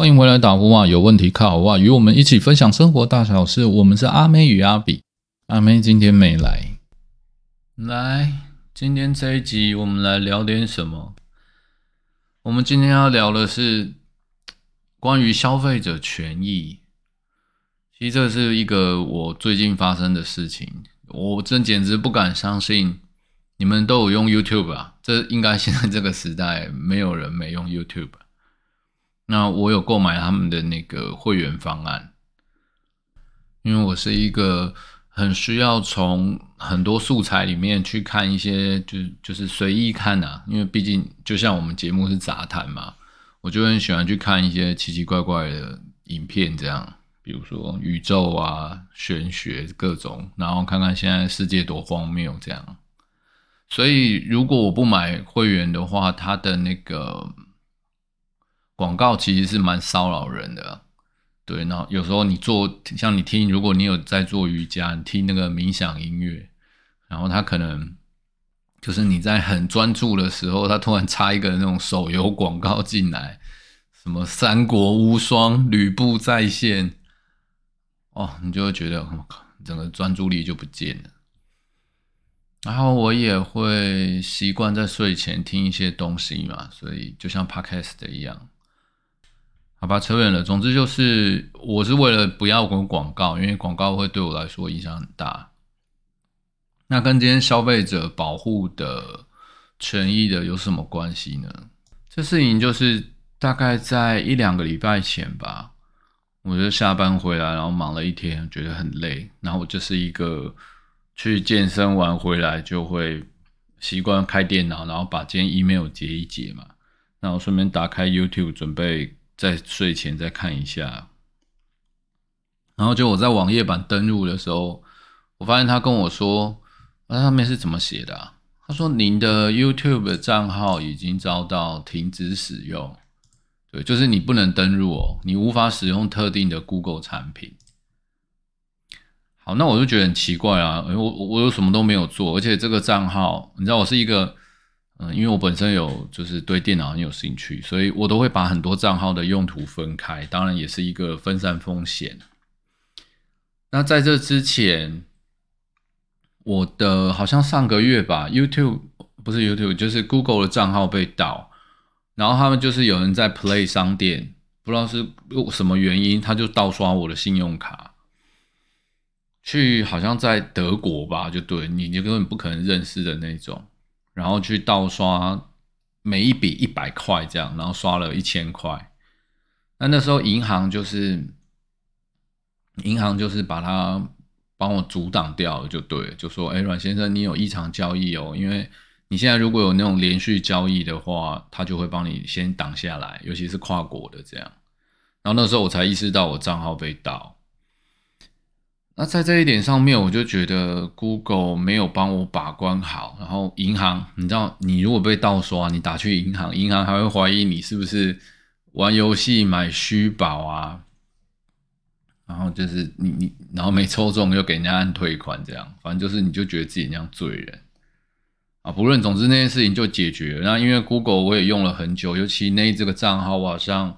欢迎回来打呼啊！有问题靠我啊！与我们一起分享生活大小事。我们是阿妹与阿比。阿妹今天没来，来，今天这一集我们来聊点什么？我们今天要聊的是关于消费者权益。其实这是一个我最近发生的事情，我真简直不敢相信，你们都有用 YouTube 啊？这应该现在这个时代没有人没用 YouTube。那我有购买他们的那个会员方案，因为我是一个很需要从很多素材里面去看一些，就就是随意看啊。因为毕竟就像我们节目是杂谈嘛，我就很喜欢去看一些奇奇怪怪的影片，这样，比如说宇宙啊、玄学各种，然后看看现在世界多荒谬这样。所以如果我不买会员的话，它的那个。广告其实是蛮骚扰人的，对。然后有时候你做，像你听，如果你有在做瑜伽，你听那个冥想音乐，然后他可能就是你在很专注的时候，他突然插一个那种手游广告进来，什么三国无双、吕布在线，哦，你就会觉得我靠，整个专注力就不见了。然后我也会习惯在睡前听一些东西嘛，所以就像 podcast 一样。好吧，扯远了。总之就是，我是为了不要广广告，因为广告会对我来说影响很大。那跟今天消费者保护的权益的有什么关系呢？这事情就是大概在一两个礼拜前吧，我就下班回来，然后忙了一天，觉得很累，然后我就是一个去健身完回来就会习惯开电脑，然后把今天 email 截一截嘛，然后顺便打开 YouTube 准备。在睡前再看一下，然后就我在网页版登录的时候，我发现他跟我说，那上面是怎么写的？他说您的 YouTube 账号已经遭到停止使用，对，就是你不能登录哦，你无法使用特定的 Google 产品。好，那我就觉得很奇怪啊，我我我有什么都没有做，而且这个账号，你知道我是一个。嗯，因为我本身有就是对电脑很有兴趣，所以我都会把很多账号的用途分开，当然也是一个分散风险。那在这之前，我的好像上个月吧，YouTube 不是 YouTube，就是 Google 的账号被盗，然后他们就是有人在 Play 商店，不知道是什么原因，他就盗刷我的信用卡，去好像在德国吧，就对你，你根本不可能认识的那种。然后去盗刷每一笔一百块这样，然后刷了一千块。那那时候银行就是银行就是把它帮我阻挡掉了，就对，就说：“哎，阮先生，你有异常交易哦，因为你现在如果有那种连续交易的话，他就会帮你先挡下来，尤其是跨国的这样。”然后那时候我才意识到我账号被盗。那在这一点上面，我就觉得 Google 没有帮我把关好。然后银行，你知道，你如果被盗刷，你打去银行，银行还会怀疑你是不是玩游戏买虚宝啊？然后就是你你，然后没抽中又给人家按退款，这样，反正就是你就觉得自己那样罪人啊。不论，总之那件事情就解决了。那因为 Google 我也用了很久，尤其那这个账号，我好像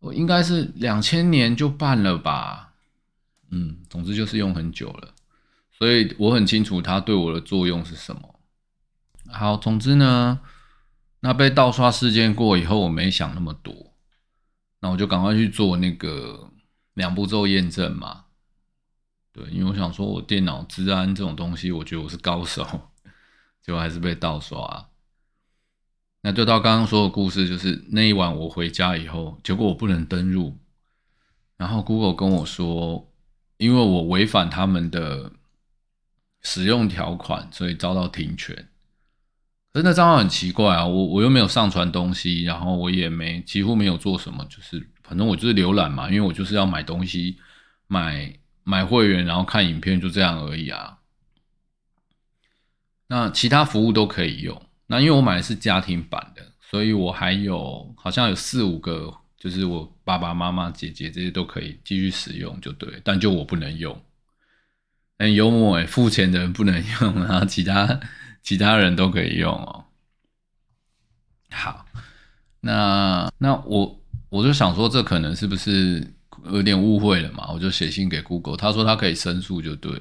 我应该是两千年就办了吧。嗯，总之就是用很久了，所以我很清楚它对我的作用是什么。好，总之呢，那被盗刷事件过以后，我没想那么多，那我就赶快去做那个两步骤验证嘛。对，因为我想说我电脑治安这种东西，我觉得我是高手，结果还是被盗刷。那就到刚刚说的故事，就是那一晚我回家以后，结果我不能登录，然后 Google 跟我说。因为我违反他们的使用条款，所以遭到停权。可是那账号很奇怪啊，我我又没有上传东西，然后我也没几乎没有做什么，就是反正我就是浏览嘛，因为我就是要买东西，买买会员，然后看影片，就这样而已啊。那其他服务都可以用。那因为我买的是家庭版的，所以我还有好像有四五个。就是我爸爸妈妈、姐姐这些都可以继续使用，就对，但就我不能用。很幽默哎，付钱的人不能用，然后其他其他人都可以用哦。好，那那我我就想说，这可能是不是有点误会了嘛？我就写信给 Google，他说他可以申诉，就对。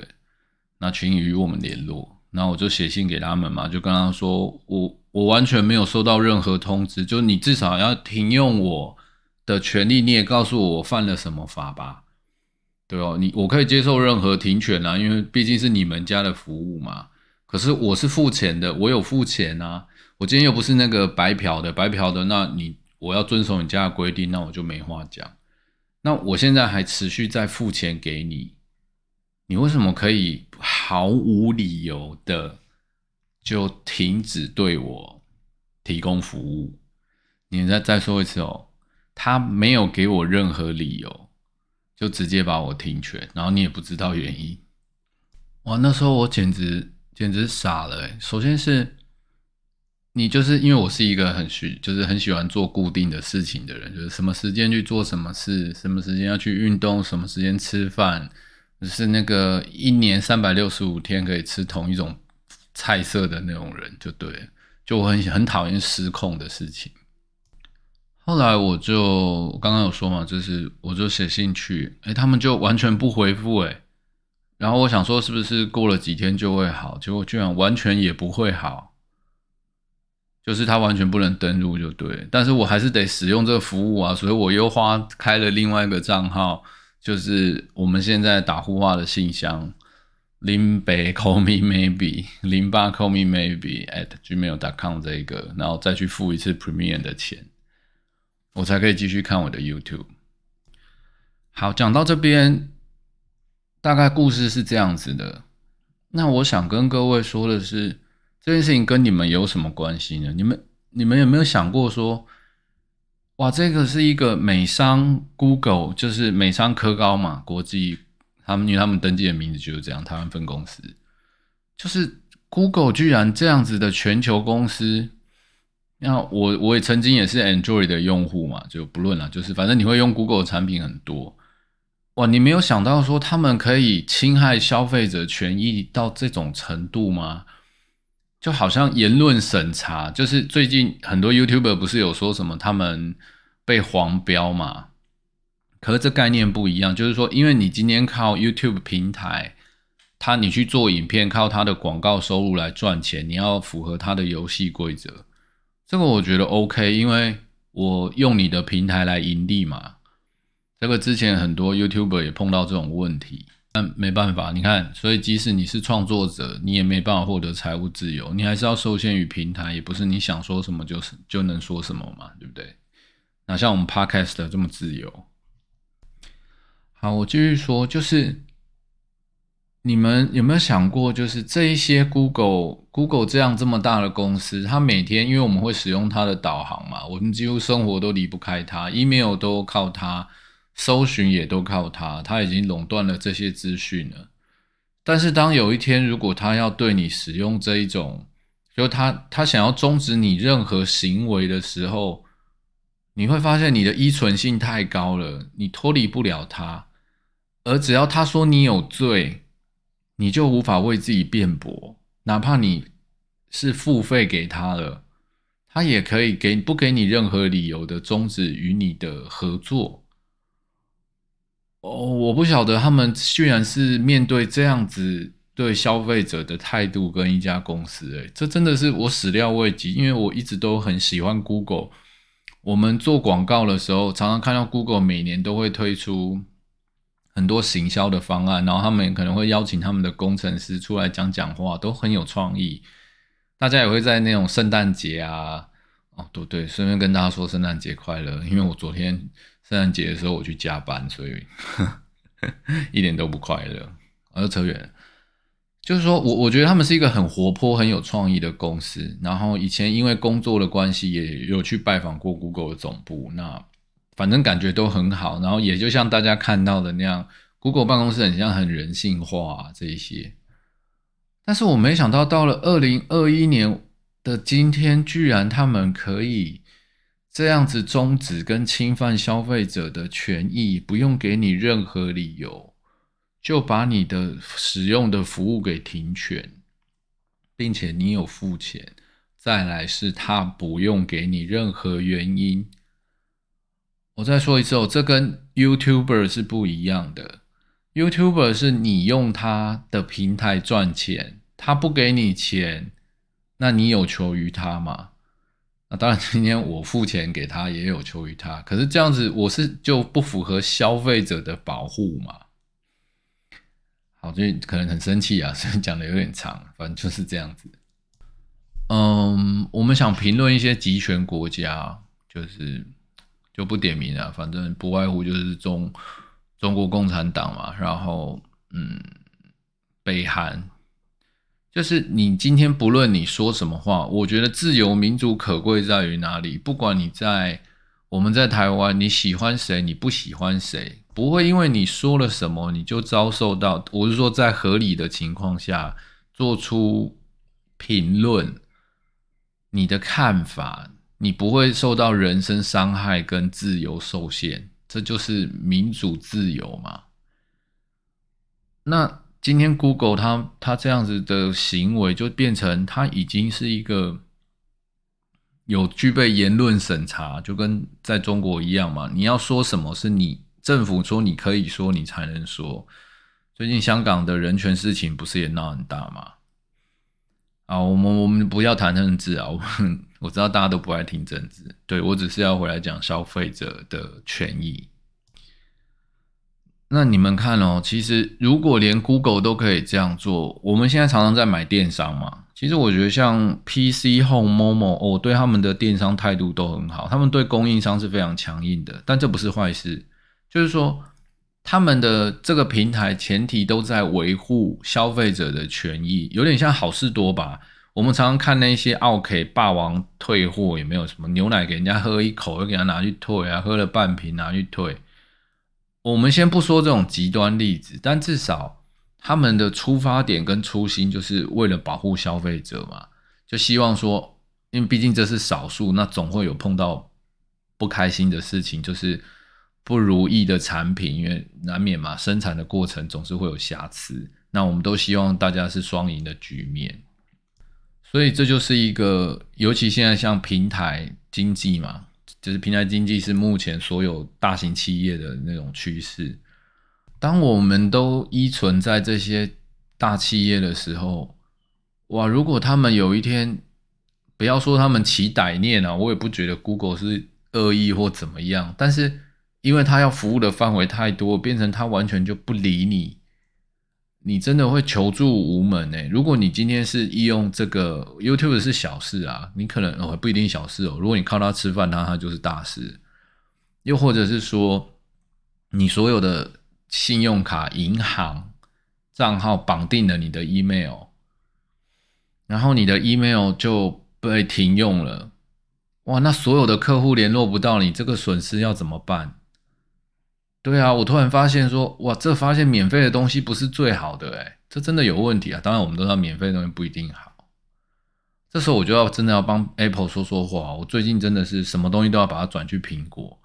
那请与我们联络。那我就写信给他们嘛，就跟他说，我我完全没有收到任何通知，就你至少要停用我的权利，你也告诉我我犯了什么法吧？对哦，你我可以接受任何停权啊，因为毕竟是你们家的服务嘛。可是我是付钱的，我有付钱啊。我今天又不是那个白嫖的，白嫖的，那你我要遵守你家的规定，那我就没话讲。那我现在还持续在付钱给你，你为什么可以毫无理由的就停止对我提供服务？你再再说一次哦，他没有给我任何理由，就直接把我停权，然后你也不知道原因。哇，那时候我简直。简直傻了哎！首先是，你就是因为我是一个很喜，就是很喜欢做固定的事情的人，就是什么时间去做什么事，什么时间要去运动，什么时间吃饭，是那个一年三百六十五天可以吃同一种菜色的那种人，就对。就我很很讨厌失控的事情。后来我就刚刚有说嘛，就是我就写信去，哎，他们就完全不回复，哎。然后我想说，是不是过了几天就会好？结果居然完全也不会好，就是他完全不能登录，就对。但是我还是得使用这个服务啊，所以我又花开了另外一个账号，就是我们现在打呼话的信箱，零八 call me maybe 零八 call me maybe at gmail.com 这一个，然后再去付一次 Premium 的钱，我才可以继续看我的 YouTube。好，讲到这边。大概故事是这样子的，那我想跟各位说的是，这件事情跟你们有什么关系呢？你们你们有没有想过说，哇，这个是一个美商 Google，就是美商科高嘛，国际他们因为他们登记的名字就是这样，台湾分公司，就是 Google 居然这样子的全球公司，那我我也曾经也是 Android 的用户嘛，就不论了，就是反正你会用 Google 的产品很多。哇，你没有想到说他们可以侵害消费者权益到这种程度吗？就好像言论审查，就是最近很多 YouTuber 不是有说什么他们被黄标嘛？可是这概念不一样，就是说，因为你今天靠 YouTube 平台，他你去做影片，靠他的广告收入来赚钱，你要符合他的游戏规则。这个我觉得 OK，因为我用你的平台来盈利嘛。这个之前很多 YouTuber 也碰到这种问题，但没办法，你看，所以即使你是创作者，你也没办法获得财务自由，你还是要受限于平台，也不是你想说什么就是就能说什么嘛，对不对？哪像我们 Podcast 这么自由？好，我继续说，就是你们有没有想过，就是这一些 Google Google 这样这么大的公司，它每天因为我们会使用它的导航嘛，我们几乎生活都离不开它，email 都靠它。搜寻也都靠它，它已经垄断了这些资讯了。但是当有一天，如果他要对你使用这一种，就他他想要终止你任何行为的时候，你会发现你的依存性太高了，你脱离不了他。而只要他说你有罪，你就无法为自己辩驳，哪怕你是付费给他了，他也可以给不给你任何理由的终止与你的合作。哦，我不晓得他们居然是面对这样子对消费者的态度跟一家公司，诶，这真的是我始料未及，因为我一直都很喜欢 Google。我们做广告的时候，常常看到 Google 每年都会推出很多行销的方案，然后他们可能会邀请他们的工程师出来讲讲话，都很有创意。大家也会在那种圣诞节啊，哦，对对，顺便跟大家说圣诞节快乐，因为我昨天。圣诞节的时候我去加班，所以 一点都不快乐。而扯远，就是说我我觉得他们是一个很活泼、很有创意的公司。然后以前因为工作的关系，也有去拜访过 Google 的总部。那反正感觉都很好。然后也就像大家看到的那样，Google 办公室很像很人性化这一些。但是我没想到，到了二零二一年的今天，居然他们可以。这样子终止跟侵犯消费者的权益，不用给你任何理由，就把你的使用的服务给停权，并且你有付钱。再来是他不用给你任何原因。我再说一次哦，这跟 YouTuber 是不一样的。YouTuber 是你用他的平台赚钱，他不给你钱，那你有求于他吗？那当然，今天我付钱给他也有求于他，可是这样子我是就不符合消费者的保护嘛？好，就可能很生气啊，所以讲的有点长，反正就是这样子。嗯，我们想评论一些集权国家，就是就不点名了，反正不外乎就是中中国共产党嘛，然后嗯，北韩。就是你今天不论你说什么话，我觉得自由民主可贵在于哪里？不管你在我们在台湾，你喜欢谁，你不喜欢谁，不会因为你说了什么你就遭受到。我是说，在合理的情况下做出评论，你的看法，你不会受到人身伤害跟自由受限，这就是民主自由嘛？那。今天 Google 它它这样子的行为，就变成它已经是一个有具备言论审查，就跟在中国一样嘛。你要说什么是你政府说你可以说，你才能说。最近香港的人权事情不是也闹很大吗？啊，我们我们不要谈政治啊，我我知道大家都不爱听政治，对我只是要回来讲消费者的权益。那你们看哦，其实如果连 Google 都可以这样做，我们现在常常在买电商嘛。其实我觉得像 PC Home、Momo，哦，对他们的电商态度都很好，他们对供应商是非常强硬的。但这不是坏事，就是说他们的这个平台前提都在维护消费者的权益，有点像好事多吧。我们常常看那些奥 K 霸王退货，也没有什么牛奶给人家喝一口，又给他拿去退啊，喝了半瓶拿去退。我们先不说这种极端例子，但至少他们的出发点跟初心就是为了保护消费者嘛，就希望说，因为毕竟这是少数，那总会有碰到不开心的事情，就是不如意的产品，因为难免嘛，生产的过程总是会有瑕疵。那我们都希望大家是双赢的局面，所以这就是一个，尤其现在像平台经济嘛。就是平台经济是目前所有大型企业的那种趋势。当我们都依存在这些大企业的时候，哇！如果他们有一天，不要说他们起歹念啊，我也不觉得 Google 是恶意或怎么样。但是，因为他要服务的范围太多，变成他完全就不理你。你真的会求助无门诶。如果你今天是利用这个 YouTube 是小事啊，你可能哦不一定小事哦。如果你靠它吃饭，那它就是大事。又或者是说，你所有的信用卡、银行账号绑定了你的 email，然后你的 email 就被停用了，哇，那所有的客户联络不到你，这个损失要怎么办？对啊，我突然发现说，哇，这发现免费的东西不是最好的诶这真的有问题啊！当然，我们都知道免费的东西不一定好。这时候我就要真的要帮 Apple 说说话。我最近真的是什么东西都要把它转去苹果，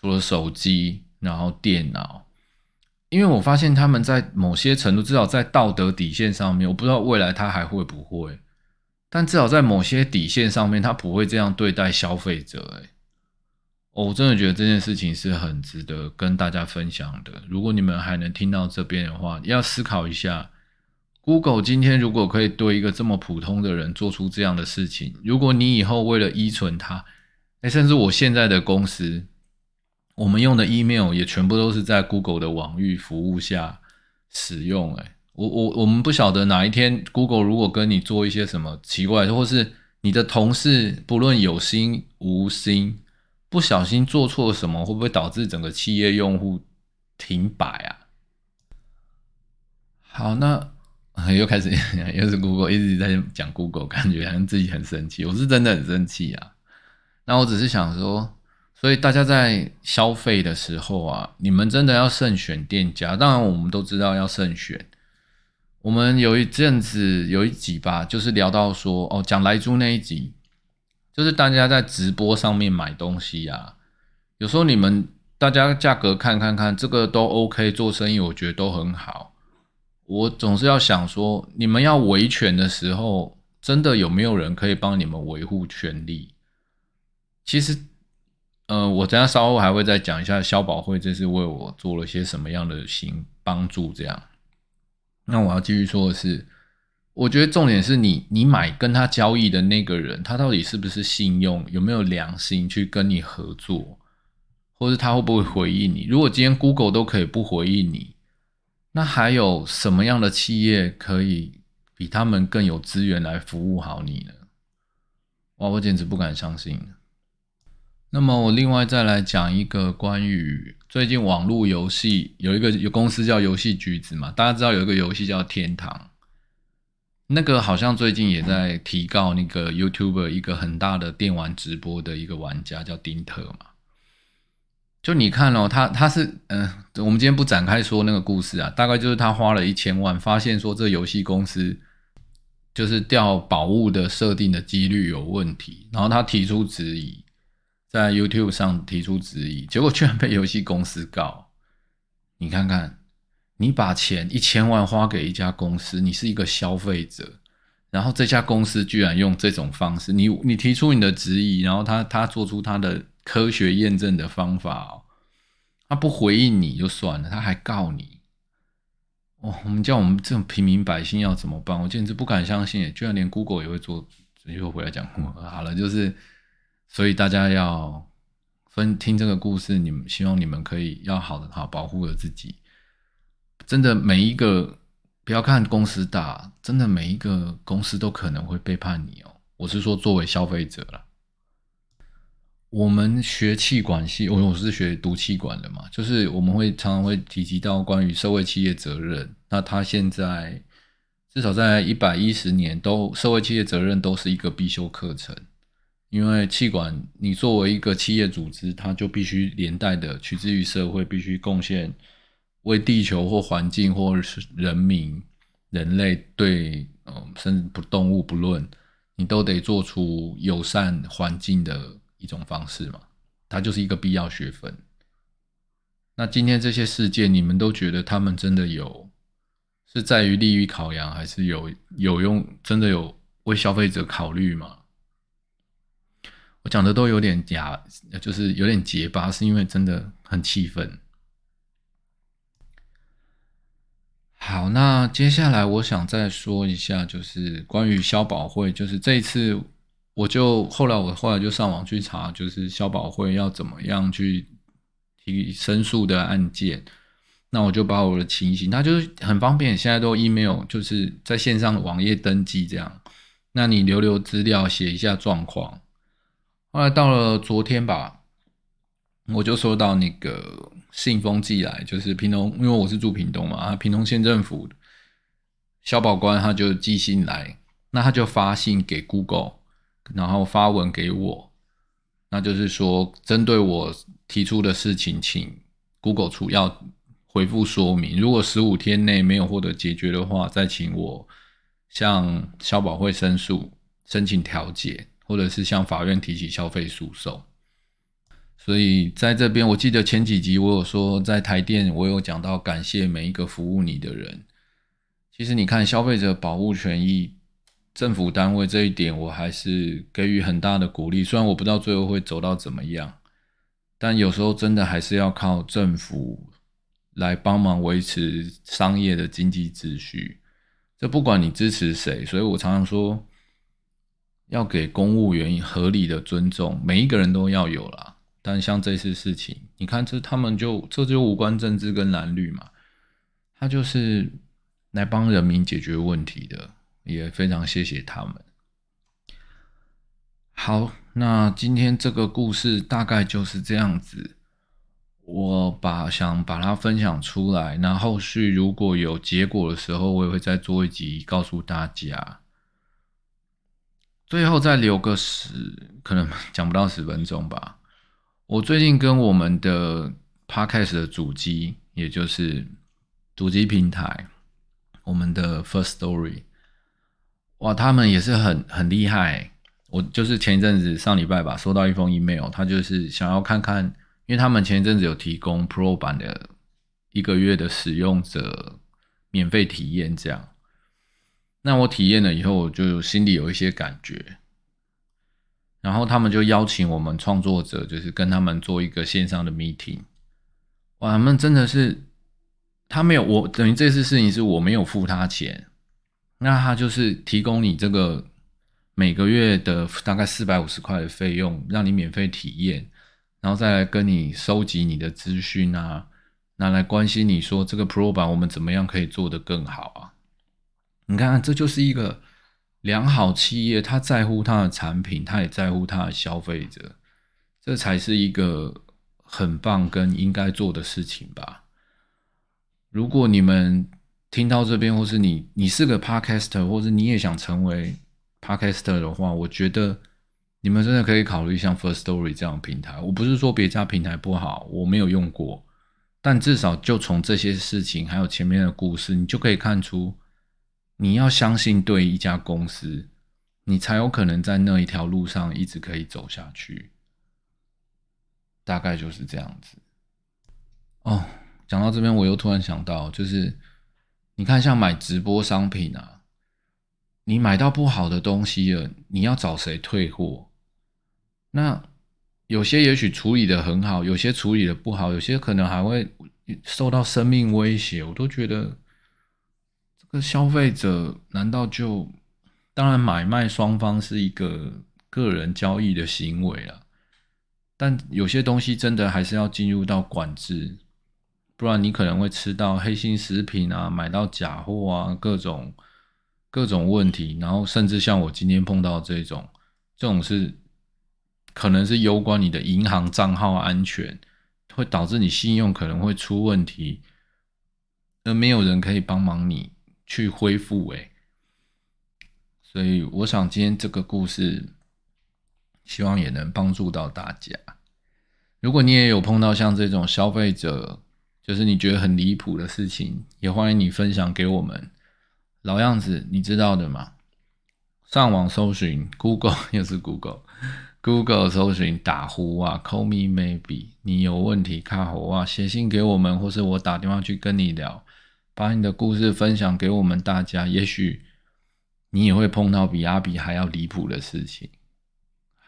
除了手机，然后电脑，因为我发现他们在某些程度，至少在道德底线上面，我不知道未来他还会不会，但至少在某些底线上面，他不会这样对待消费者诶我真的觉得这件事情是很值得跟大家分享的。如果你们还能听到这边的话，要思考一下，Google 今天如果可以对一个这么普通的人做出这样的事情，如果你以后为了依存它，哎，甚至我现在的公司，我们用的 email 也全部都是在 Google 的网域服务下使用。哎，我我我们不晓得哪一天 Google 如果跟你做一些什么奇怪，或是你的同事不论有心无心。不小心做错什么，会不会导致整个企业用户停摆啊？好，那 又开始 又是 Google 一直在讲 Google，感觉好像自己很生气。我是真的很生气啊。那我只是想说，所以大家在消费的时候啊，你们真的要慎选店家。当然，我们都知道要慎选。我们有一阵子有一集吧，就是聊到说，哦，讲来猪那一集。就是大家在直播上面买东西呀，有时候你们大家价格看看看，这个都 OK，做生意我觉得都很好。我总是要想说，你们要维权的时候，真的有没有人可以帮你们维护权利？其实呃，我等下稍后还会再讲一下消保会这次为我做了些什么样的行帮助，这样。那我要继续说的是，我觉得重点是你你买跟他交易的那个人，他到底是不是信用，有没有良心去跟你合作，或者他会不会回应你？如果今天 Google 都可以不回应你，那还有什么样的企业可以比他们更有资源来服务好你呢？哇，我简直不敢相信。那么我另外再来讲一个关于最近网络游戏有一个有公司叫游戏橘子嘛，大家知道有一个游戏叫天堂，那个好像最近也在提告那个 YouTuber 一个很大的电玩直播的一个玩家叫丁特嘛。就你看哦，他他是嗯，我们今天不展开说那个故事啊，大概就是他花了一千万，发现说这游戏公司就是掉宝物的设定的几率有问题，然后他提出质疑。在 YouTube 上提出质疑，结果居然被游戏公司告。你看看，你把钱一千万花给一家公司，你是一个消费者，然后这家公司居然用这种方式，你你提出你的质疑，然后他他做出他的科学验证的方法，他不回应你就算了，他还告你。哦，我们叫我们这种平民百姓要怎么办？我简直不敢相信，居然连 Google 也会做。又回来讲，好了，就是。所以大家要分听这个故事，你们希望你们可以要好的好保护了自己。真的每一个不要看公司大，真的每一个公司都可能会背叛你哦。我是说作为消费者了，我们学气管系，我我是学读气管的嘛，就是我们会常常会提及到关于社会企业责任。那他现在至少在一百一十年，都社会企业责任都是一个必修课程。因为气管，你作为一个企业组织，它就必须连带的取之于社会，必须贡献为地球或环境或者是人民、人类对，嗯，甚至不动物不论，你都得做出友善环境的一种方式嘛。它就是一个必要学分。那今天这些事件，你们都觉得他们真的有是在于利益考量，还是有有用？真的有为消费者考虑吗？我讲的都有点假，就是有点结巴，是因为真的很气愤。好，那接下来我想再说一下，就是关于消保会，就是这一次我就后来我后来就上网去查，就是消保会要怎么样去提申诉的案件，那我就把我的情形，它就是很方便，现在都 email 就是在线上网页登记这样，那你留留资料，写一下状况。后来到了昨天吧，我就收到那个信封寄来，就是屏东，因为我是住屏东嘛，啊，屏东县政府消保官他就寄信来，那他就发信给 Google，然后发文给我，那就是说针对我提出的事情，请 Google 出要回复说明，如果十五天内没有获得解决的话，再请我向消保会申诉，申请调解。或者是向法院提起消费诉讼，所以在这边，我记得前几集我有说，在台电我有讲到感谢每一个服务你的人。其实你看消费者保护权益，政府单位这一点，我还是给予很大的鼓励。虽然我不知道最后会走到怎么样，但有时候真的还是要靠政府来帮忙维持商业的经济秩序。这不管你支持谁，所以我常常说。要给公务员合理的尊重，每一个人都要有啦。但像这次事情，你看这他们就这就无关政治跟蓝绿嘛，他就是来帮人民解决问题的，也非常谢谢他们。好，那今天这个故事大概就是这样子，我把想把它分享出来，那后续如果有结果的时候，我也会再做一集告诉大家。最后再留个十，可能讲不到十分钟吧。我最近跟我们的 podcast 的主机，也就是主机平台，我们的 First Story，哇，他们也是很很厉害。我就是前一阵子上礼拜吧，收到一封 email，他就是想要看看，因为他们前一阵子有提供 Pro 版的一个月的使用者免费体验，这样。那我体验了以后，我就心里有一些感觉。然后他们就邀请我们创作者，就是跟他们做一个线上的 meeting。哇，他们真的是，他没有我等于这次事情是我没有付他钱，那他就是提供你这个每个月的大概四百五十块的费用，让你免费体验，然后再来跟你收集你的资讯啊，拿来关心你说这个 Pro 版我们怎么样可以做得更好啊？你看，这就是一个良好企业，他在乎他的产品，他也在乎他的消费者，这才是一个。很棒，跟应该做的事情吧。如果你们听到这边，或是你你是个 podcaster，或者你也想成为 podcaster 的话，我觉得你们真的可以考虑像 First Story 这样的平台。我不是说别家平台不好，我没有用过，但至少就从这些事情还有前面的故事，你就可以看出，你要相信对一家公司，你才有可能在那一条路上一直可以走下去。大概就是这样子哦。讲到这边，我又突然想到，就是你看，像买直播商品啊，你买到不好的东西了，你要找谁退货？那有些也许处理的很好，有些处理的不好，有些可能还会受到生命威胁。我都觉得，消费者难道就……当然，买卖双方是一个个人交易的行为了。但有些东西真的还是要进入到管制，不然你可能会吃到黑心食品啊，买到假货啊，各种各种问题，然后甚至像我今天碰到这种，这种是可能是攸关你的银行账号安全，会导致你信用可能会出问题，而没有人可以帮忙你去恢复。诶。所以我想今天这个故事。希望也能帮助到大家。如果你也有碰到像这种消费者，就是你觉得很离谱的事情，也欢迎你分享给我们。老样子，你知道的嘛？上网搜寻 Google，又是 Google，Google 搜寻打呼啊，Call me maybe。你有问题看好啊，写信给我们，或是我打电话去跟你聊，把你的故事分享给我们大家。也许你也会碰到比阿比还要离谱的事情。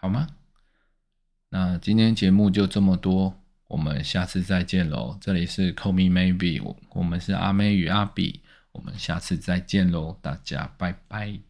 好吗？那今天节目就这么多，我们下次再见喽。这里是 Call Me Maybe，我我们是阿妹与阿比，我们下次再见喽，大家拜拜。